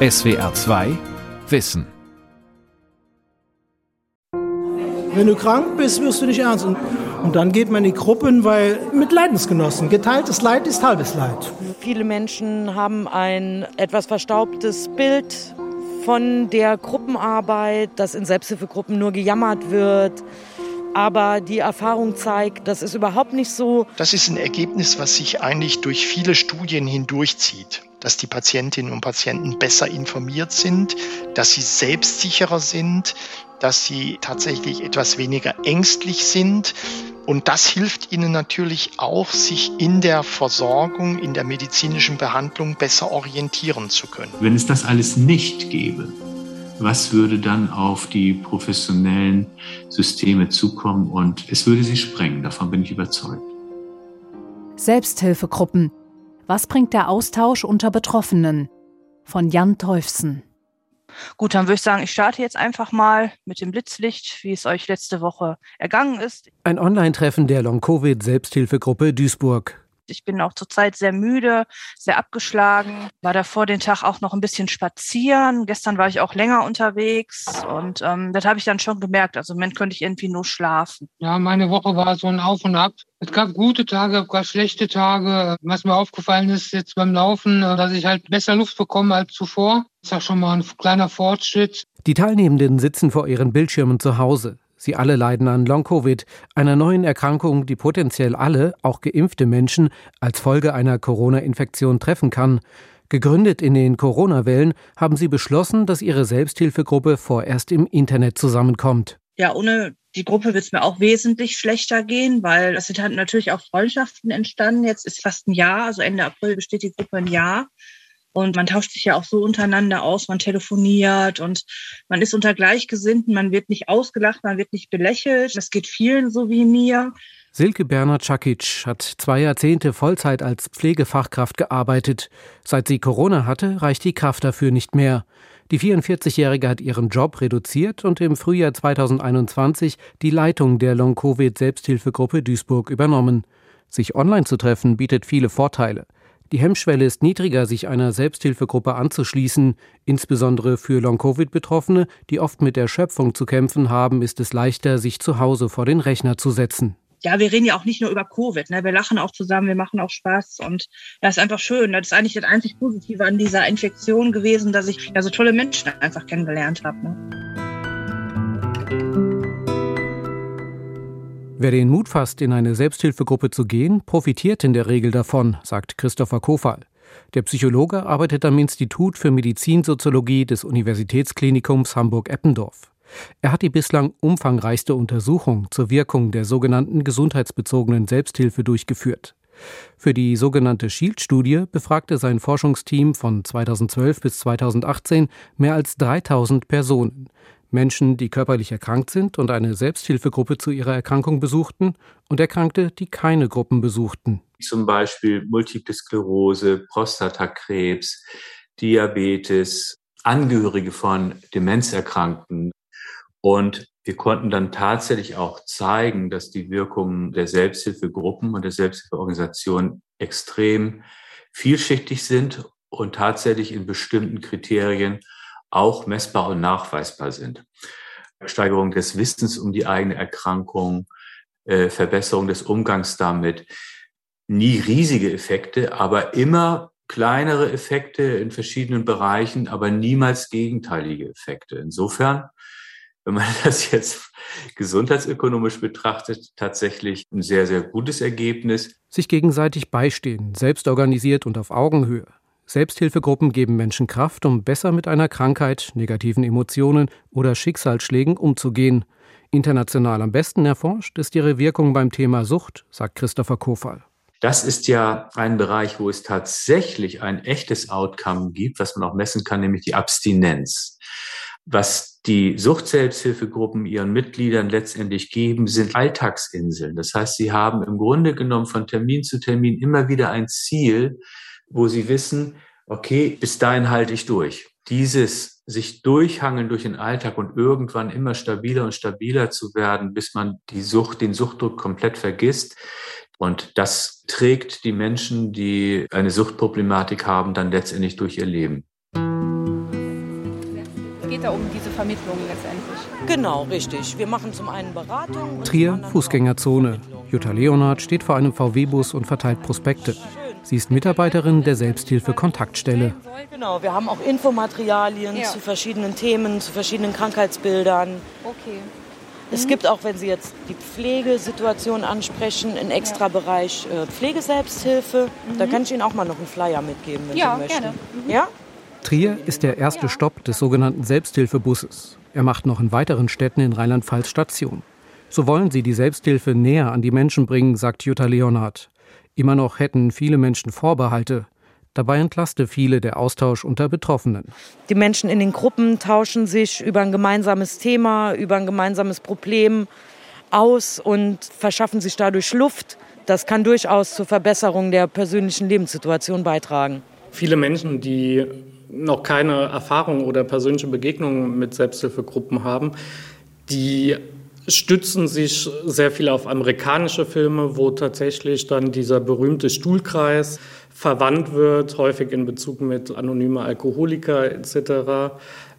SWR 2 Wissen. Wenn du krank bist, wirst du nicht ernst. Und, und dann geht man in die Gruppen, weil mit Leidensgenossen. Geteiltes Leid ist halbes Leid. Viele Menschen haben ein etwas verstaubtes Bild von der Gruppenarbeit, dass in Selbsthilfegruppen nur gejammert wird. Aber die Erfahrung zeigt, das ist überhaupt nicht so. Das ist ein Ergebnis, was sich eigentlich durch viele Studien hindurchzieht dass die Patientinnen und Patienten besser informiert sind, dass sie selbstsicherer sind, dass sie tatsächlich etwas weniger ängstlich sind. Und das hilft ihnen natürlich auch, sich in der Versorgung, in der medizinischen Behandlung besser orientieren zu können. Wenn es das alles nicht gäbe, was würde dann auf die professionellen Systeme zukommen und es würde sie sprengen, davon bin ich überzeugt. Selbsthilfegruppen. Was bringt der Austausch unter Betroffenen? Von Jan Teufsen. Gut, dann würde ich sagen, ich starte jetzt einfach mal mit dem Blitzlicht, wie es euch letzte Woche ergangen ist. Ein Online-Treffen der Long-Covid-Selbsthilfegruppe Duisburg. Ich bin auch zurzeit sehr müde, sehr abgeschlagen. War davor den Tag auch noch ein bisschen spazieren. Gestern war ich auch länger unterwegs und ähm, das habe ich dann schon gemerkt. Also im Moment könnte ich irgendwie nur schlafen. Ja, meine Woche war so ein Auf und Ab. Es gab gute Tage, es gab schlechte Tage. Was mir aufgefallen ist jetzt beim Laufen, dass ich halt besser Luft bekomme als zuvor. Das ist ja schon mal ein kleiner Fortschritt. Die Teilnehmenden sitzen vor ihren Bildschirmen zu Hause. Sie alle leiden an Long-Covid, einer neuen Erkrankung, die potenziell alle, auch geimpfte Menschen, als Folge einer Corona-Infektion treffen kann. Gegründet in den Corona-Wellen haben sie beschlossen, dass ihre Selbsthilfegruppe vorerst im Internet zusammenkommt. Ja, ohne die Gruppe wird es mir auch wesentlich schlechter gehen, weil es sind halt natürlich auch Freundschaften entstanden. Jetzt ist fast ein Jahr, also Ende April besteht die Gruppe ein Jahr. Und man tauscht sich ja auch so untereinander aus, man telefoniert und man ist unter Gleichgesinnten, man wird nicht ausgelacht, man wird nicht belächelt. Das geht vielen so wie mir. Silke Bernhard-Czakic hat zwei Jahrzehnte Vollzeit als Pflegefachkraft gearbeitet. Seit sie Corona hatte, reicht die Kraft dafür nicht mehr. Die 44-Jährige hat ihren Job reduziert und im Frühjahr 2021 die Leitung der Long-Covid-Selbsthilfegruppe Duisburg übernommen. Sich online zu treffen bietet viele Vorteile. Die Hemmschwelle ist niedriger, sich einer Selbsthilfegruppe anzuschließen. Insbesondere für Long-Covid-Betroffene, die oft mit Erschöpfung zu kämpfen haben, ist es leichter, sich zu Hause vor den Rechner zu setzen. Ja, wir reden ja auch nicht nur über Covid. Ne? Wir lachen auch zusammen, wir machen auch Spaß und das ist einfach schön. Das ist eigentlich das einzig Positive an dieser Infektion gewesen, dass ich ja so tolle Menschen einfach kennengelernt habe. Ne? Wer den Mut fasst, in eine Selbsthilfegruppe zu gehen, profitiert in der Regel davon, sagt Christopher Kofal. Der Psychologe arbeitet am Institut für Medizinsoziologie des Universitätsklinikums Hamburg-Eppendorf. Er hat die bislang umfangreichste Untersuchung zur Wirkung der sogenannten gesundheitsbezogenen Selbsthilfe durchgeführt. Für die sogenannte Shield-Studie befragte sein Forschungsteam von 2012 bis 2018 mehr als 3000 Personen. Menschen, die körperlich erkrankt sind und eine Selbsthilfegruppe zu ihrer Erkrankung besuchten und Erkrankte, die keine Gruppen besuchten. Zum Beispiel Multiple Sklerose, Prostatakrebs, Diabetes, Angehörige von Demenzerkrankten. Und wir konnten dann tatsächlich auch zeigen, dass die Wirkungen der Selbsthilfegruppen und der Selbsthilfeorganisation extrem vielschichtig sind und tatsächlich in bestimmten Kriterien auch messbar und nachweisbar sind. Steigerung des Wissens um die eigene Erkrankung, äh, Verbesserung des Umgangs damit. Nie riesige Effekte, aber immer kleinere Effekte in verschiedenen Bereichen, aber niemals gegenteilige Effekte. Insofern, wenn man das jetzt gesundheitsökonomisch betrachtet, tatsächlich ein sehr, sehr gutes Ergebnis. Sich gegenseitig beistehen, selbst organisiert und auf Augenhöhe. Selbsthilfegruppen geben Menschen Kraft, um besser mit einer Krankheit, negativen Emotionen oder Schicksalsschlägen umzugehen. International am besten erforscht ist ihre Wirkung beim Thema Sucht, sagt Christopher Kofal. Das ist ja ein Bereich, wo es tatsächlich ein echtes Outcome gibt, was man auch messen kann, nämlich die Abstinenz. Was die Sucht-Selbsthilfegruppen ihren Mitgliedern letztendlich geben, sind Alltagsinseln. Das heißt, sie haben im Grunde genommen von Termin zu Termin immer wieder ein Ziel, wo sie wissen, okay, bis dahin halte ich durch. Dieses sich durchhangeln durch den Alltag und irgendwann immer stabiler und stabiler zu werden, bis man die Sucht, den Suchtdruck komplett vergisst. Und das trägt die Menschen, die eine Suchtproblematik haben, dann letztendlich durch ihr Leben. geht da um diese Vermittlung letztendlich. Genau, richtig. Wir machen zum einen Beratung. Trier, Fußgängerzone. Jutta Leonard steht vor einem VW-Bus und verteilt Prospekte. Sie ist Mitarbeiterin der Selbsthilfe-Kontaktstelle. Genau, wir haben auch Infomaterialien ja. zu verschiedenen Themen, zu verschiedenen Krankheitsbildern. Okay. Es gibt auch, wenn Sie jetzt die Pflegesituation ansprechen, einen extra Bereich äh, Pflegeselbsthilfe. Mhm. Da kann ich Ihnen auch mal noch einen Flyer mitgeben, wenn ja, Sie möchten. Gerne. Mhm. Ja? Trier ist der erste Stopp des sogenannten Selbsthilfebusses. Er macht noch in weiteren Städten in Rheinland-Pfalz Station. So wollen sie die Selbsthilfe näher an die Menschen bringen, sagt Jutta Leonhardt. Immer noch hätten viele Menschen Vorbehalte. Dabei entlaste viele der Austausch unter Betroffenen. Die Menschen in den Gruppen tauschen sich über ein gemeinsames Thema, über ein gemeinsames Problem aus und verschaffen sich dadurch Luft. Das kann durchaus zur Verbesserung der persönlichen Lebenssituation beitragen. Viele Menschen, die noch keine Erfahrung oder persönliche Begegnungen mit Selbsthilfegruppen haben, die stützen sich sehr viel auf amerikanische Filme, wo tatsächlich dann dieser berühmte Stuhlkreis verwandt wird, häufig in Bezug mit anonymer Alkoholiker etc.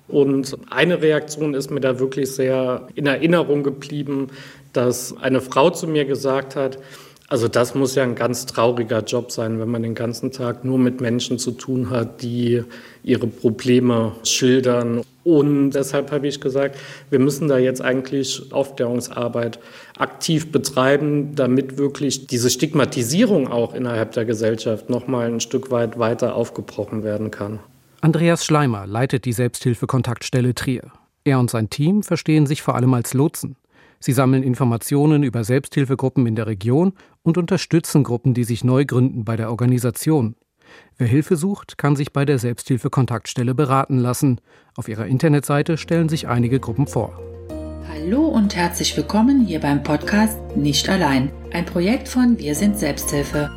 Und eine Reaktion ist mir da wirklich sehr in Erinnerung geblieben, dass eine Frau zu mir gesagt hat, also das muss ja ein ganz trauriger Job sein, wenn man den ganzen Tag nur mit Menschen zu tun hat, die ihre Probleme schildern. Und deshalb habe ich gesagt, wir müssen da jetzt eigentlich Aufklärungsarbeit aktiv betreiben, damit wirklich diese Stigmatisierung auch innerhalb der Gesellschaft noch mal ein Stück weit weiter aufgebrochen werden kann. Andreas Schleimer leitet die Selbsthilfekontaktstelle Trier. Er und sein Team verstehen sich vor allem als Lotsen. Sie sammeln Informationen über Selbsthilfegruppen in der Region und unterstützen Gruppen, die sich neu gründen bei der Organisation. Wer Hilfe sucht, kann sich bei der Selbsthilfekontaktstelle beraten lassen. Auf ihrer Internetseite stellen sich einige Gruppen vor. Hallo und herzlich willkommen hier beim Podcast Nicht allein, ein Projekt von Wir sind Selbsthilfe.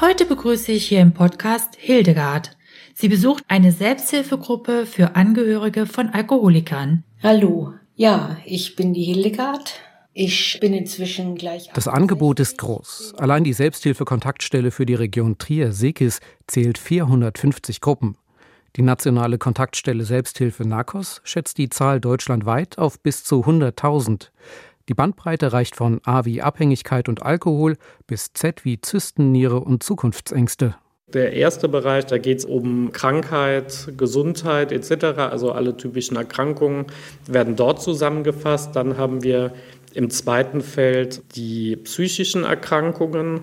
Heute begrüße ich hier im Podcast Hildegard. Sie besucht eine Selbsthilfegruppe für Angehörige von Alkoholikern. Hallo, ja, ich bin die Hildegard. Ich bin inzwischen gleich. Das Angebot ist groß. Allein die Selbsthilfe-Kontaktstelle für die Region Trier-Sekis zählt 450 Gruppen. Die nationale Kontaktstelle Selbsthilfe NAKOS schätzt die Zahl deutschlandweit auf bis zu 100.000. Die Bandbreite reicht von A wie Abhängigkeit und Alkohol bis Z wie Zysten, Niere und Zukunftsängste. Der erste Bereich, da geht es um Krankheit, Gesundheit etc., also alle typischen Erkrankungen werden dort zusammengefasst. Dann haben wir im zweiten Feld die psychischen Erkrankungen,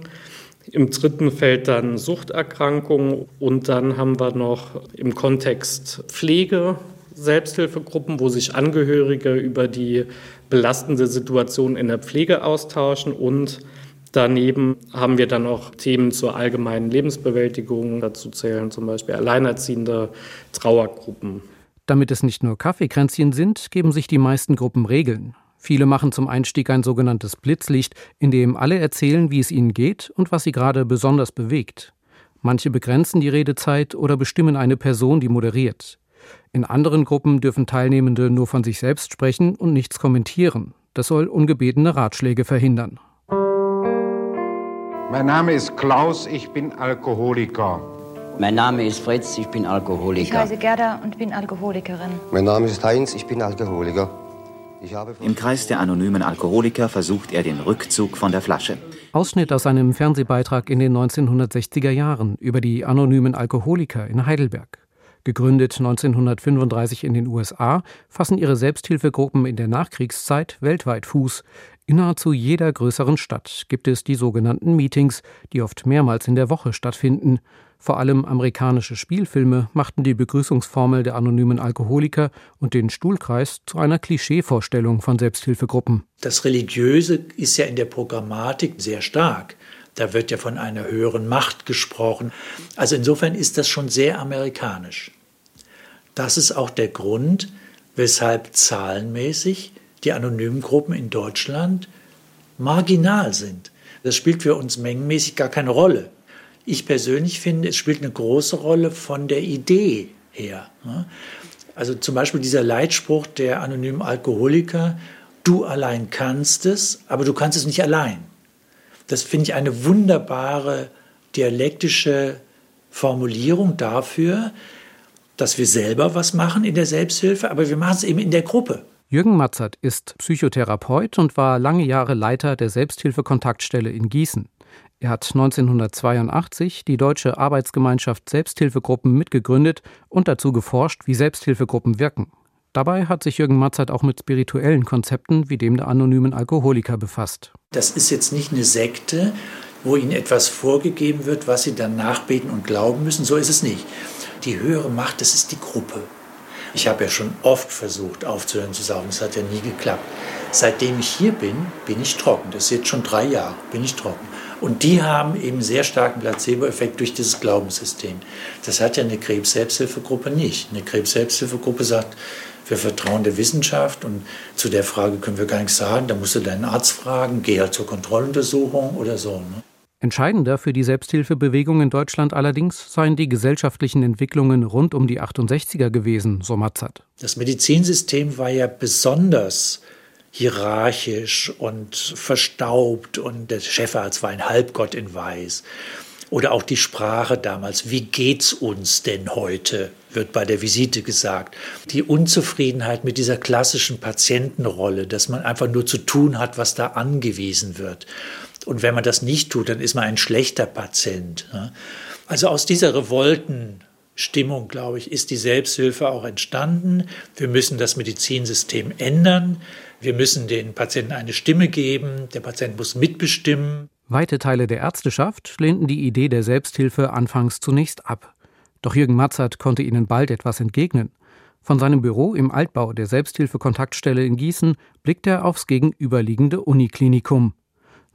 im dritten Feld dann Suchterkrankungen und dann haben wir noch im Kontext Pflege Selbsthilfegruppen, wo sich Angehörige über die belastende Situation in der Pflege austauschen und Daneben haben wir dann auch Themen zur allgemeinen Lebensbewältigung. Dazu zählen zum Beispiel alleinerziehende Trauergruppen. Damit es nicht nur Kaffeekränzchen sind, geben sich die meisten Gruppen Regeln. Viele machen zum Einstieg ein sogenanntes Blitzlicht, in dem alle erzählen, wie es ihnen geht und was sie gerade besonders bewegt. Manche begrenzen die Redezeit oder bestimmen eine Person, die moderiert. In anderen Gruppen dürfen Teilnehmende nur von sich selbst sprechen und nichts kommentieren. Das soll ungebetene Ratschläge verhindern. Mein Name ist Klaus, ich bin Alkoholiker. Mein Name ist Fritz, ich bin Alkoholiker. Ich heiße Gerda und bin Alkoholikerin. Mein Name ist Heinz, ich bin Alkoholiker. Ich Im Kreis der anonymen Alkoholiker versucht er den Rückzug von der Flasche. Ausschnitt aus einem Fernsehbeitrag in den 1960er Jahren über die anonymen Alkoholiker in Heidelberg. Gegründet 1935 in den USA, fassen ihre Selbsthilfegruppen in der Nachkriegszeit weltweit Fuß. Nahezu jeder größeren Stadt gibt es die sogenannten Meetings, die oft mehrmals in der Woche stattfinden. Vor allem amerikanische Spielfilme machten die Begrüßungsformel der anonymen Alkoholiker und den Stuhlkreis zu einer Klischeevorstellung von Selbsthilfegruppen. Das Religiöse ist ja in der Programmatik sehr stark. Da wird ja von einer höheren Macht gesprochen. Also insofern ist das schon sehr amerikanisch. Das ist auch der Grund, weshalb zahlenmäßig die anonymen Gruppen in Deutschland marginal sind. Das spielt für uns mengenmäßig gar keine Rolle. Ich persönlich finde, es spielt eine große Rolle von der Idee her. Also zum Beispiel dieser Leitspruch der anonymen Alkoholiker, du allein kannst es, aber du kannst es nicht allein. Das finde ich eine wunderbare dialektische Formulierung dafür, dass wir selber was machen in der Selbsthilfe, aber wir machen es eben in der Gruppe. Jürgen Matzert ist Psychotherapeut und war lange Jahre Leiter der Selbsthilfekontaktstelle in Gießen. Er hat 1982 die Deutsche Arbeitsgemeinschaft Selbsthilfegruppen mitgegründet und dazu geforscht, wie Selbsthilfegruppen wirken. Dabei hat sich Jürgen Matzert auch mit spirituellen Konzepten wie dem der anonymen Alkoholiker befasst. Das ist jetzt nicht eine Sekte, wo ihnen etwas vorgegeben wird, was sie dann nachbeten und glauben müssen. So ist es nicht. Die höhere Macht, das ist die Gruppe. Ich habe ja schon oft versucht aufzuhören zu saufen, das hat ja nie geklappt. Seitdem ich hier bin, bin ich trocken. Das ist jetzt schon drei Jahre, bin ich trocken. Und die haben eben sehr starken Placebo-Effekt durch dieses Glaubenssystem. Das hat ja eine Krebs-Selbsthilfegruppe nicht. Eine Krebs-Selbsthilfegruppe sagt, wir vertrauen der Wissenschaft und zu der Frage können wir gar nichts sagen. Da musst du deinen Arzt fragen, geh halt zur Kontrolluntersuchung oder so. Ne? Entscheidender für die Selbsthilfebewegung in Deutschland allerdings seien die gesellschaftlichen Entwicklungen rund um die 68er gewesen, so Matzert. Das Medizinsystem war ja besonders hierarchisch und verstaubt und der Chefarzt war ein Halbgott in Weiß. Oder auch die Sprache damals. Wie geht's uns denn heute? wird bei der Visite gesagt. Die Unzufriedenheit mit dieser klassischen Patientenrolle, dass man einfach nur zu tun hat, was da angewiesen wird. Und wenn man das nicht tut, dann ist man ein schlechter Patient. Also aus dieser Revoltenstimmung, glaube ich, ist die Selbsthilfe auch entstanden. Wir müssen das Medizinsystem ändern. Wir müssen den Patienten eine Stimme geben. Der Patient muss mitbestimmen. Weite Teile der Ärzteschaft lehnten die Idee der Selbsthilfe anfangs zunächst ab. Doch Jürgen Matzert konnte ihnen bald etwas entgegnen. Von seinem Büro im Altbau der Selbsthilfekontaktstelle in Gießen blickt er aufs gegenüberliegende Uniklinikum.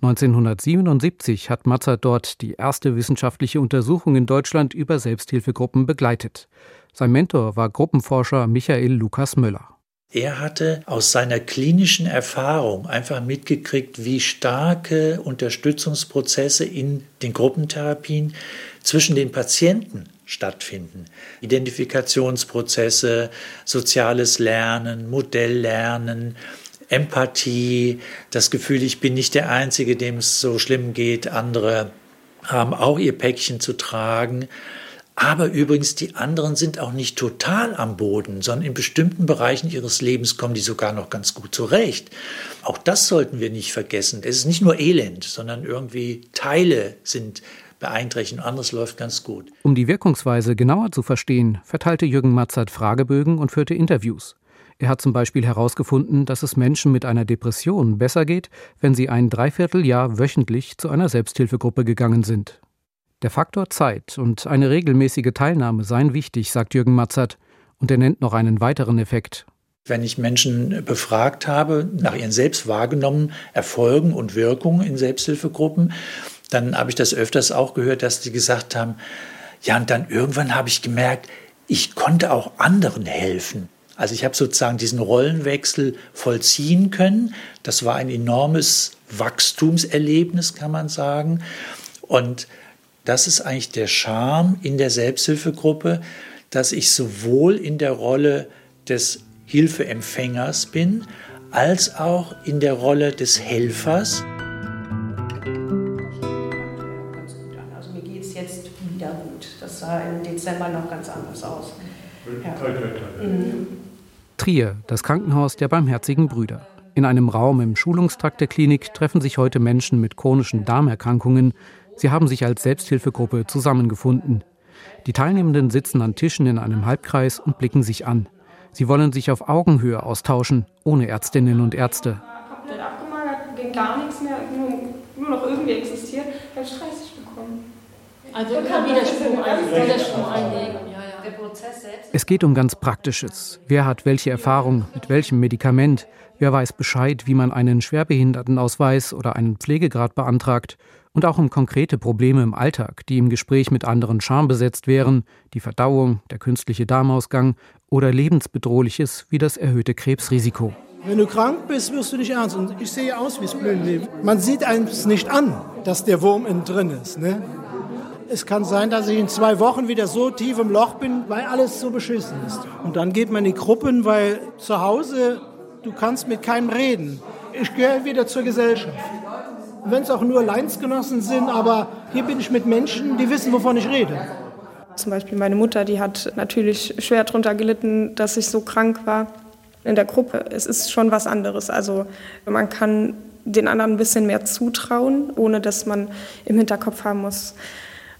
1977 hat Matzert dort die erste wissenschaftliche Untersuchung in Deutschland über Selbsthilfegruppen begleitet. Sein Mentor war Gruppenforscher Michael Lukas Möller. Er hatte aus seiner klinischen Erfahrung einfach mitgekriegt, wie starke Unterstützungsprozesse in den Gruppentherapien zwischen den Patienten stattfinden. Identifikationsprozesse, soziales Lernen, Modelllernen, Empathie, das Gefühl, ich bin nicht der Einzige, dem es so schlimm geht, andere haben auch ihr Päckchen zu tragen. Aber übrigens, die anderen sind auch nicht total am Boden, sondern in bestimmten Bereichen ihres Lebens kommen die sogar noch ganz gut zurecht. Auch das sollten wir nicht vergessen. Es ist nicht nur Elend, sondern irgendwie Teile sind beeinträchtigt und anderes läuft ganz gut. Um die Wirkungsweise genauer zu verstehen, verteilte Jürgen Matzert Fragebögen und führte Interviews. Er hat zum Beispiel herausgefunden, dass es Menschen mit einer Depression besser geht, wenn sie ein Dreivierteljahr wöchentlich zu einer Selbsthilfegruppe gegangen sind. Der Faktor Zeit und eine regelmäßige Teilnahme seien wichtig, sagt Jürgen Matzert, und er nennt noch einen weiteren Effekt. Wenn ich Menschen befragt habe nach ihren selbst wahrgenommenen Erfolgen und Wirkungen in Selbsthilfegruppen, dann habe ich das öfters auch gehört, dass die gesagt haben, ja, und dann irgendwann habe ich gemerkt, ich konnte auch anderen helfen. Also ich habe sozusagen diesen Rollenwechsel vollziehen können. Das war ein enormes Wachstumserlebnis, kann man sagen. Und das ist eigentlich der Charme in der Selbsthilfegruppe, dass ich sowohl in der Rolle des Hilfeempfängers bin, als auch in der Rolle des Helfers. Also mir geht es jetzt wieder gut. Das sah im Dezember noch ganz anders aus. Ja. Mhm. Trier, das Krankenhaus der Barmherzigen Brüder. In einem Raum im Schulungstrakt der Klinik treffen sich heute Menschen mit chronischen Darmerkrankungen, Sie haben sich als Selbsthilfegruppe zusammengefunden. Die Teilnehmenden sitzen an Tischen in einem Halbkreis und blicken sich an. Sie wollen sich auf Augenhöhe austauschen, ohne Ärztinnen und Ärzte. Komplett abgemagert, ging gar nichts mehr, nur, noch irgendwie existiert, dann Stress bekommen. Also immer Widerspruch, Widerspruch einlegen. Es geht um ganz Praktisches. Wer hat welche Erfahrung mit welchem Medikament? Wer weiß Bescheid, wie man einen Schwerbehindertenausweis oder einen Pflegegrad beantragt? Und auch um konkrete Probleme im Alltag, die im Gespräch mit anderen schambesetzt wären, die Verdauung, der künstliche Darmausgang oder lebensbedrohliches wie das erhöhte Krebsrisiko. Wenn du krank bist, wirst du nicht ernst. Und ich sehe aus wie das Blühenleben. Man sieht einem nicht an, dass der Wurm innen drin ist. Ne? Es kann sein, dass ich in zwei Wochen wieder so tief im Loch bin, weil alles so beschissen ist. Und dann geht man in die Gruppen, weil zu Hause, du kannst mit keinem reden. Ich gehöre wieder zur Gesellschaft wenn es auch nur Leinsgenossen sind, aber hier bin ich mit Menschen, die wissen, wovon ich rede. Zum Beispiel meine Mutter, die hat natürlich schwer darunter gelitten, dass ich so krank war in der Gruppe. Es ist schon was anderes. Also man kann den anderen ein bisschen mehr zutrauen, ohne dass man im Hinterkopf haben muss,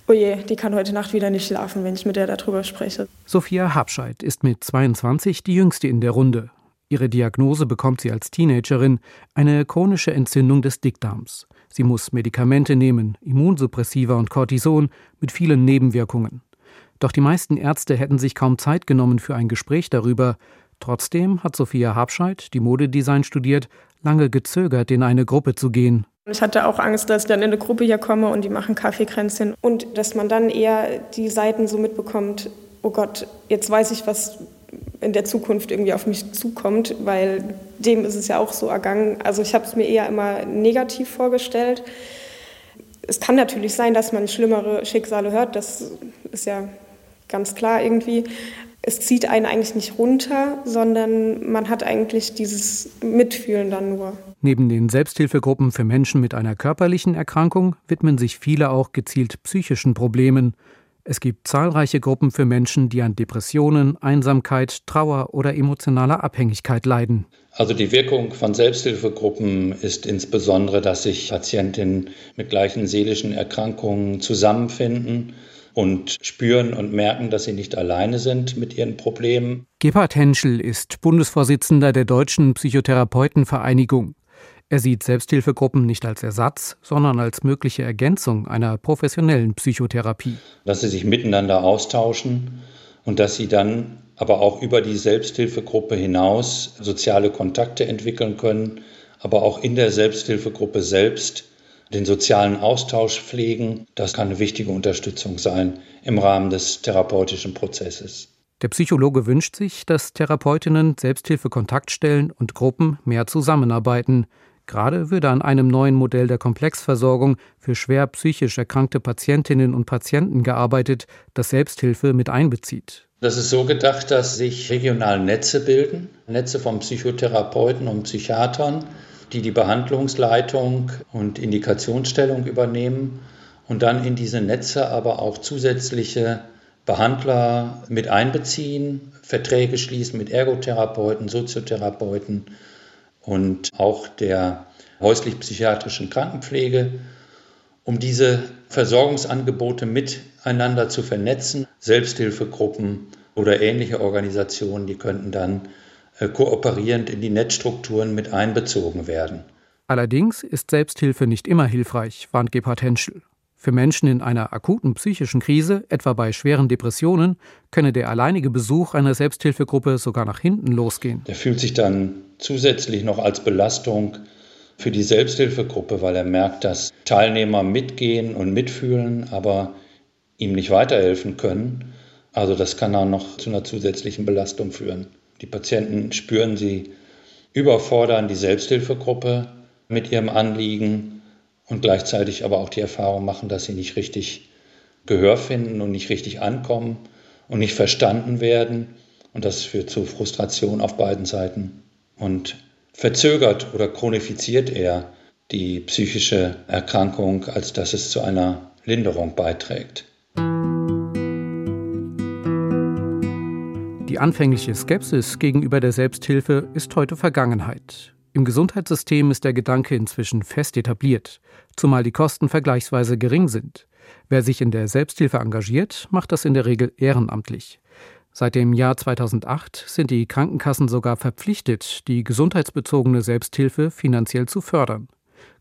oh je, die kann heute Nacht wieder nicht schlafen, wenn ich mit der darüber spreche. Sophia Habscheid ist mit 22 die jüngste in der Runde. Ihre Diagnose bekommt sie als Teenagerin, eine chronische Entzündung des Dickdarms. Sie muss Medikamente nehmen, Immunsuppressiva und Cortison mit vielen Nebenwirkungen. Doch die meisten Ärzte hätten sich kaum Zeit genommen für ein Gespräch darüber. Trotzdem hat Sophia Habscheid, die Modedesign studiert, lange gezögert, in eine Gruppe zu gehen. Ich hatte auch Angst, dass ich dann in eine Gruppe hier komme und die machen Kaffeekränzchen und dass man dann eher die Seiten so mitbekommt, oh Gott, jetzt weiß ich, was in der Zukunft irgendwie auf mich zukommt, weil dem ist es ja auch so ergangen. Also ich habe es mir eher immer negativ vorgestellt. Es kann natürlich sein, dass man schlimmere Schicksale hört, das ist ja ganz klar irgendwie es zieht einen eigentlich nicht runter, sondern man hat eigentlich dieses Mitfühlen dann nur. Neben den Selbsthilfegruppen für Menschen mit einer körperlichen Erkrankung widmen sich viele auch gezielt psychischen Problemen. Es gibt zahlreiche Gruppen für Menschen, die an Depressionen, Einsamkeit, Trauer oder emotionaler Abhängigkeit leiden. Also die Wirkung von Selbsthilfegruppen ist insbesondere, dass sich Patientinnen mit gleichen seelischen Erkrankungen zusammenfinden und spüren und merken, dass sie nicht alleine sind mit ihren Problemen. Gebhard Henschel ist Bundesvorsitzender der Deutschen Psychotherapeutenvereinigung. Er sieht Selbsthilfegruppen nicht als Ersatz, sondern als mögliche Ergänzung einer professionellen Psychotherapie. Dass sie sich miteinander austauschen und dass sie dann aber auch über die Selbsthilfegruppe hinaus soziale Kontakte entwickeln können, aber auch in der Selbsthilfegruppe selbst den sozialen Austausch pflegen. Das kann eine wichtige Unterstützung sein im Rahmen des therapeutischen Prozesses. Der Psychologe wünscht sich, dass Therapeutinnen, Selbsthilfekontaktstellen und Gruppen mehr zusammenarbeiten. Gerade würde an einem neuen Modell der Komplexversorgung für schwer psychisch erkrankte Patientinnen und Patienten gearbeitet, das Selbsthilfe mit einbezieht. Das ist so gedacht, dass sich regional Netze bilden, Netze von Psychotherapeuten und Psychiatern, die die Behandlungsleitung und Indikationsstellung übernehmen und dann in diese Netze aber auch zusätzliche Behandler mit einbeziehen, Verträge schließen mit Ergotherapeuten, Soziotherapeuten und auch der häuslich-psychiatrischen Krankenpflege, um diese Versorgungsangebote miteinander zu vernetzen. Selbsthilfegruppen oder ähnliche Organisationen, die könnten dann äh, kooperierend in die Netzstrukturen mit einbezogen werden. Allerdings ist Selbsthilfe nicht immer hilfreich, warnt Gebhard Henschel. Für Menschen in einer akuten psychischen Krise, etwa bei schweren Depressionen, könne der alleinige Besuch einer Selbsthilfegruppe sogar nach hinten losgehen. Der fühlt sich dann zusätzlich noch als Belastung für die Selbsthilfegruppe, weil er merkt, dass Teilnehmer mitgehen und mitfühlen, aber ihm nicht weiterhelfen können. Also das kann dann noch zu einer zusätzlichen Belastung führen. Die Patienten spüren, sie überfordern die Selbsthilfegruppe mit ihrem Anliegen und gleichzeitig aber auch die Erfahrung machen, dass sie nicht richtig Gehör finden und nicht richtig ankommen und nicht verstanden werden. Und das führt zu Frustration auf beiden Seiten und verzögert oder chronifiziert eher die psychische Erkrankung, als dass es zu einer Linderung beiträgt. Die anfängliche Skepsis gegenüber der Selbsthilfe ist heute Vergangenheit. Im Gesundheitssystem ist der Gedanke inzwischen fest etabliert, zumal die Kosten vergleichsweise gering sind. Wer sich in der Selbsthilfe engagiert, macht das in der Regel ehrenamtlich. Seit dem Jahr 2008 sind die Krankenkassen sogar verpflichtet, die gesundheitsbezogene Selbsthilfe finanziell zu fördern.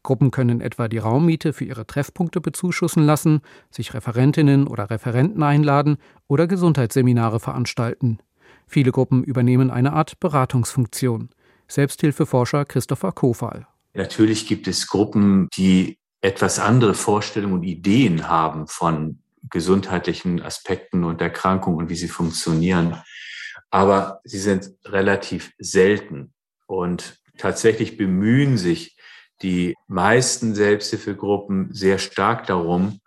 Gruppen können etwa die Raummiete für ihre Treffpunkte bezuschussen lassen, sich Referentinnen oder Referenten einladen oder Gesundheitsseminare veranstalten. Viele Gruppen übernehmen eine Art Beratungsfunktion. Selbsthilfeforscher Christopher Kofal. Natürlich gibt es Gruppen, die etwas andere Vorstellungen und Ideen haben von gesundheitlichen Aspekten und Erkrankungen und wie sie funktionieren. Aber sie sind relativ selten. Und tatsächlich bemühen sich die meisten Selbsthilfegruppen sehr stark darum,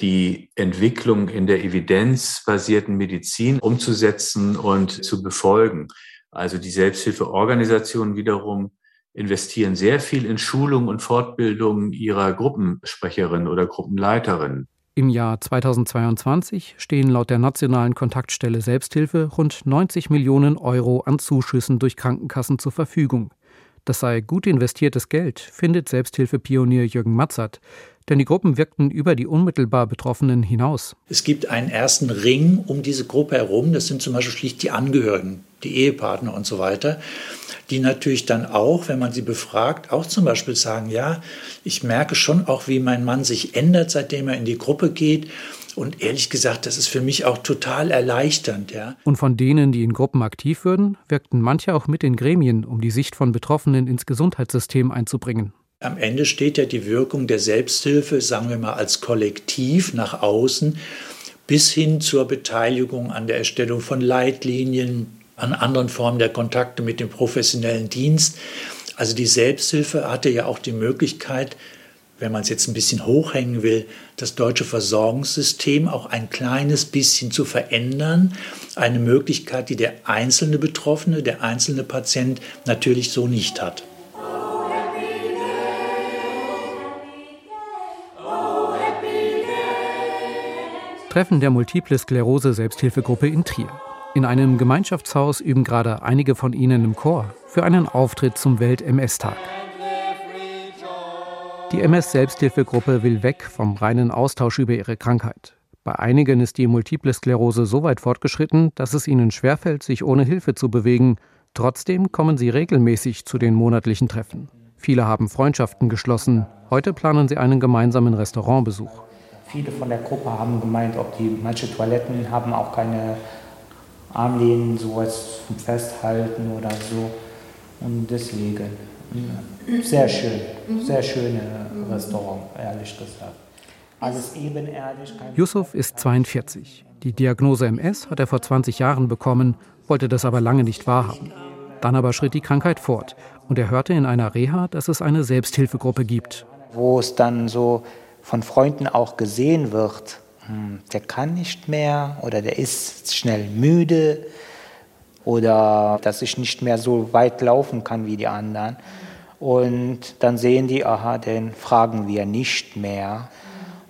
die Entwicklung in der evidenzbasierten Medizin umzusetzen und zu befolgen. Also die Selbsthilfeorganisationen wiederum investieren sehr viel in Schulung und Fortbildung ihrer Gruppensprecherinnen oder Gruppenleiterinnen. Im Jahr 2022 stehen laut der nationalen Kontaktstelle Selbsthilfe rund 90 Millionen Euro an Zuschüssen durch Krankenkassen zur Verfügung. Das sei gut investiertes Geld, findet Selbsthilfepionier Jürgen Matzert. Denn die Gruppen wirkten über die unmittelbar Betroffenen hinaus. Es gibt einen ersten Ring um diese Gruppe herum. Das sind zum Beispiel schlicht die Angehörigen, die Ehepartner und so weiter, die natürlich dann auch, wenn man sie befragt, auch zum Beispiel sagen, ja, ich merke schon auch, wie mein Mann sich ändert, seitdem er in die Gruppe geht. Und ehrlich gesagt, das ist für mich auch total erleichternd, ja. Und von denen, die in Gruppen aktiv würden, wirkten manche auch mit in Gremien, um die Sicht von Betroffenen ins Gesundheitssystem einzubringen. Am Ende steht ja die Wirkung der Selbsthilfe, sagen wir mal, als Kollektiv nach außen bis hin zur Beteiligung an der Erstellung von Leitlinien, an anderen Formen der Kontakte mit dem professionellen Dienst. Also die Selbsthilfe hatte ja auch die Möglichkeit, wenn man es jetzt ein bisschen hochhängen will, das deutsche Versorgungssystem auch ein kleines bisschen zu verändern. Eine Möglichkeit, die der einzelne Betroffene, der einzelne Patient natürlich so nicht hat. Treffen der Multiple Sklerose Selbsthilfegruppe in Trier. In einem Gemeinschaftshaus üben gerade einige von ihnen im Chor für einen Auftritt zum Welt-MS-Tag. Die MS-Selbsthilfegruppe will weg vom reinen Austausch über ihre Krankheit. Bei einigen ist die Multiple Sklerose so weit fortgeschritten, dass es ihnen schwerfällt, sich ohne Hilfe zu bewegen. Trotzdem kommen sie regelmäßig zu den monatlichen Treffen. Viele haben Freundschaften geschlossen. Heute planen sie einen gemeinsamen Restaurantbesuch. Viele von der Gruppe haben gemeint, ob die manche Toiletten haben auch keine Armlehnen, sowas zum Festhalten oder so. Und deswegen, sehr schön, sehr schöne Restaurant, ehrlich gesagt. Alles ebenerdig. Yusuf ist 42. Die Diagnose MS hat er vor 20 Jahren bekommen, wollte das aber lange nicht wahrhaben. Dann aber schritt die Krankheit fort und er hörte in einer Reha, dass es eine Selbsthilfegruppe gibt. Wo es dann so von Freunden auch gesehen wird, der kann nicht mehr oder der ist schnell müde oder dass ich nicht mehr so weit laufen kann wie die anderen. Und dann sehen die, aha, den fragen wir nicht mehr.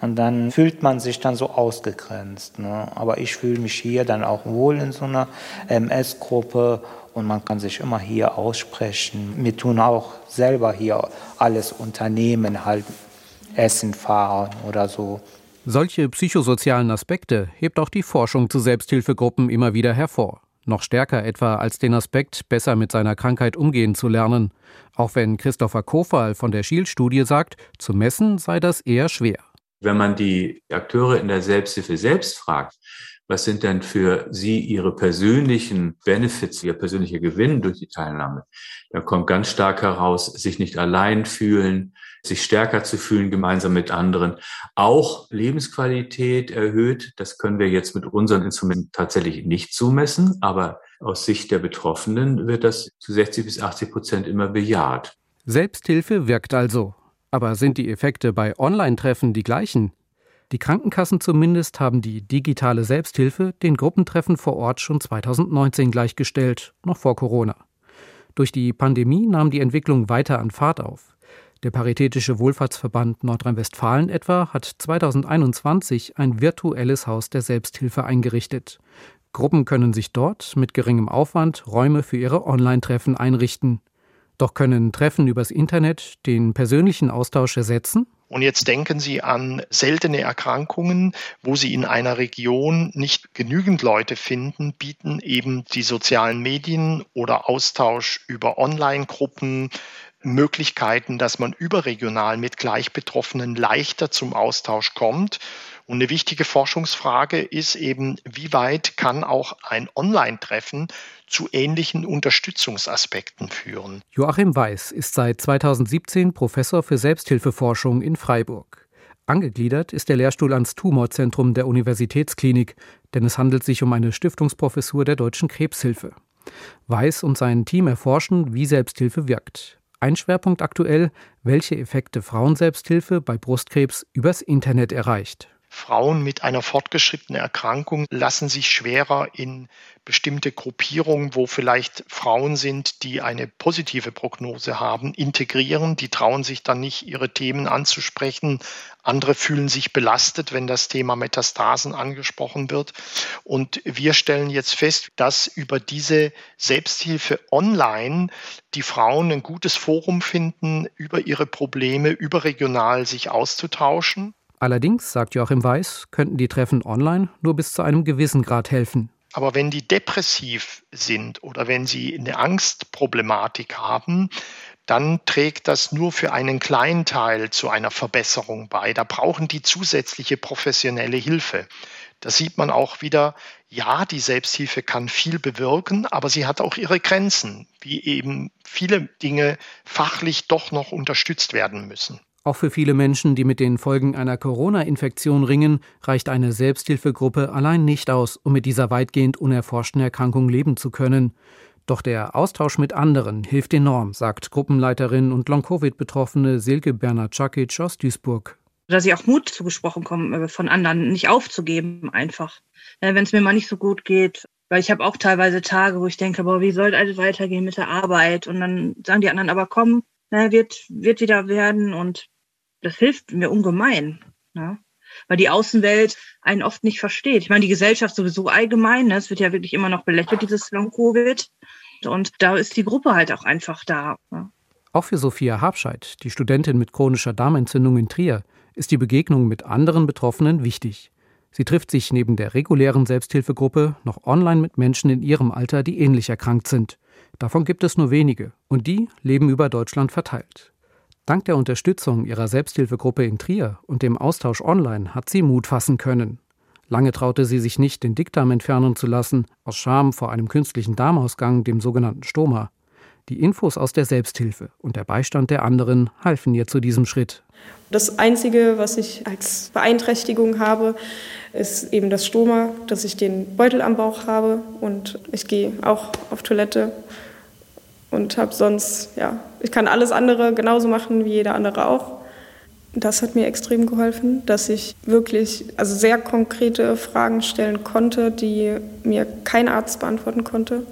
Und dann fühlt man sich dann so ausgegrenzt. Ne? Aber ich fühle mich hier dann auch wohl in so einer MS-Gruppe und man kann sich immer hier aussprechen. Wir tun auch selber hier alles unternehmen, halt Essen fahren oder so. Solche psychosozialen Aspekte hebt auch die Forschung zu Selbsthilfegruppen immer wieder hervor. Noch stärker etwa als den Aspekt, besser mit seiner Krankheit umgehen zu lernen. Auch wenn Christopher Kofal von der Schiel-Studie sagt, zu messen sei das eher schwer. Wenn man die Akteure in der Selbsthilfe selbst fragt, was sind denn für sie ihre persönlichen Benefits, ihr persönlicher Gewinn durch die Teilnahme, dann kommt ganz stark heraus, sich nicht allein fühlen, sich stärker zu fühlen gemeinsam mit anderen. Auch Lebensqualität erhöht. Das können wir jetzt mit unseren Instrumenten tatsächlich nicht zumessen, aber aus Sicht der Betroffenen wird das zu 60 bis 80 Prozent immer bejaht. Selbsthilfe wirkt also. Aber sind die Effekte bei Online-Treffen die gleichen? Die Krankenkassen zumindest haben die digitale Selbsthilfe den Gruppentreffen vor Ort schon 2019 gleichgestellt, noch vor Corona. Durch die Pandemie nahm die Entwicklung weiter an Fahrt auf. Der Paritätische Wohlfahrtsverband Nordrhein-Westfalen etwa hat 2021 ein virtuelles Haus der Selbsthilfe eingerichtet. Gruppen können sich dort mit geringem Aufwand Räume für ihre Online-Treffen einrichten. Doch können Treffen übers Internet den persönlichen Austausch ersetzen? Und jetzt denken Sie an seltene Erkrankungen, wo Sie in einer Region nicht genügend Leute finden, bieten eben die sozialen Medien oder Austausch über Online-Gruppen, Möglichkeiten, dass man überregional mit Gleichbetroffenen leichter zum Austausch kommt. Und eine wichtige Forschungsfrage ist eben, wie weit kann auch ein Online-Treffen zu ähnlichen Unterstützungsaspekten führen. Joachim Weiß ist seit 2017 Professor für Selbsthilfeforschung in Freiburg. Angegliedert ist der Lehrstuhl ans Tumorzentrum der Universitätsklinik, denn es handelt sich um eine Stiftungsprofessur der Deutschen Krebshilfe. Weiß und sein Team erforschen, wie Selbsthilfe wirkt. Ein Schwerpunkt aktuell, welche Effekte Frauenselbsthilfe bei Brustkrebs übers Internet erreicht. Frauen mit einer fortgeschrittenen Erkrankung lassen sich schwerer in bestimmte Gruppierungen, wo vielleicht Frauen sind, die eine positive Prognose haben, integrieren. Die trauen sich dann nicht, ihre Themen anzusprechen. Andere fühlen sich belastet, wenn das Thema Metastasen angesprochen wird. Und wir stellen jetzt fest, dass über diese Selbsthilfe online die Frauen ein gutes Forum finden, über ihre Probleme überregional sich auszutauschen. Allerdings, sagt Joachim Weiß, könnten die Treffen online nur bis zu einem gewissen Grad helfen. Aber wenn die depressiv sind oder wenn sie eine Angstproblematik haben, dann trägt das nur für einen kleinen Teil zu einer Verbesserung bei. Da brauchen die zusätzliche professionelle Hilfe. Da sieht man auch wieder, ja, die Selbsthilfe kann viel bewirken, aber sie hat auch ihre Grenzen, wie eben viele Dinge fachlich doch noch unterstützt werden müssen. Auch für viele Menschen, die mit den Folgen einer Corona-Infektion ringen, reicht eine Selbsthilfegruppe allein nicht aus, um mit dieser weitgehend unerforschten Erkrankung leben zu können. Doch der Austausch mit anderen hilft enorm, sagt Gruppenleiterin und Long-Covid-Betroffene Silke Bernard-Czakic aus Duisburg. Dass ich auch Mut zugesprochen komme, äh, von anderen nicht aufzugeben, einfach. Wenn es mir mal nicht so gut geht, weil ich habe auch teilweise Tage, wo ich denke, boah, wie soll alles weitergehen mit der Arbeit? Und dann sagen die anderen, aber komm, na, wird, wird wieder werden und das hilft mir ungemein. Ne? Weil die Außenwelt einen oft nicht versteht. Ich meine, die Gesellschaft sowieso allgemein, ne? es wird ja wirklich immer noch belächelt, dieses Long-Covid. Und da ist die Gruppe halt auch einfach da. Ne? Auch für Sophia Habscheid, die Studentin mit chronischer Darmentzündung in Trier, ist die Begegnung mit anderen Betroffenen wichtig. Sie trifft sich neben der regulären Selbsthilfegruppe noch online mit Menschen in ihrem Alter, die ähnlich erkrankt sind. Davon gibt es nur wenige und die leben über Deutschland verteilt. Dank der Unterstützung ihrer Selbsthilfegruppe in Trier und dem Austausch online hat sie Mut fassen können. Lange traute sie sich nicht, den Dickdarm entfernen zu lassen, aus Scham vor einem künstlichen Darmausgang, dem sogenannten Stoma. Die Infos aus der Selbsthilfe und der Beistand der anderen halfen ihr zu diesem Schritt. Das Einzige, was ich als Beeinträchtigung habe, ist eben das Stoma, dass ich den Beutel am Bauch habe und ich gehe auch auf Toilette und habe sonst, ja, ich kann alles andere genauso machen wie jeder andere auch. Das hat mir extrem geholfen, dass ich wirklich also sehr konkrete Fragen stellen konnte, die mir kein Arzt beantworten konnte.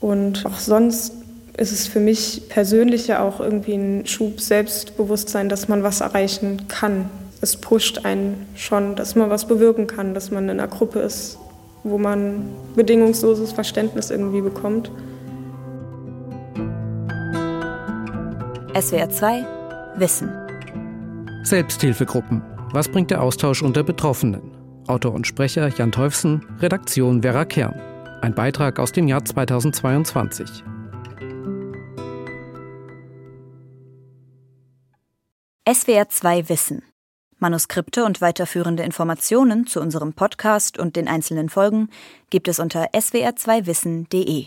Und auch sonst ist es für mich persönlich ja auch irgendwie ein Schub Selbstbewusstsein, dass man was erreichen kann. Es pusht einen schon, dass man was bewirken kann, dass man in einer Gruppe ist, wo man bedingungsloses Verständnis irgendwie bekommt. SWR 2 Wissen. Selbsthilfegruppen. Was bringt der Austausch unter Betroffenen? Autor und Sprecher Jan Teufsen, Redaktion Vera Kern. Ein Beitrag aus dem Jahr 2022. SWR 2 Wissen. Manuskripte und weiterführende Informationen zu unserem Podcast und den einzelnen Folgen gibt es unter swr2wissen.de.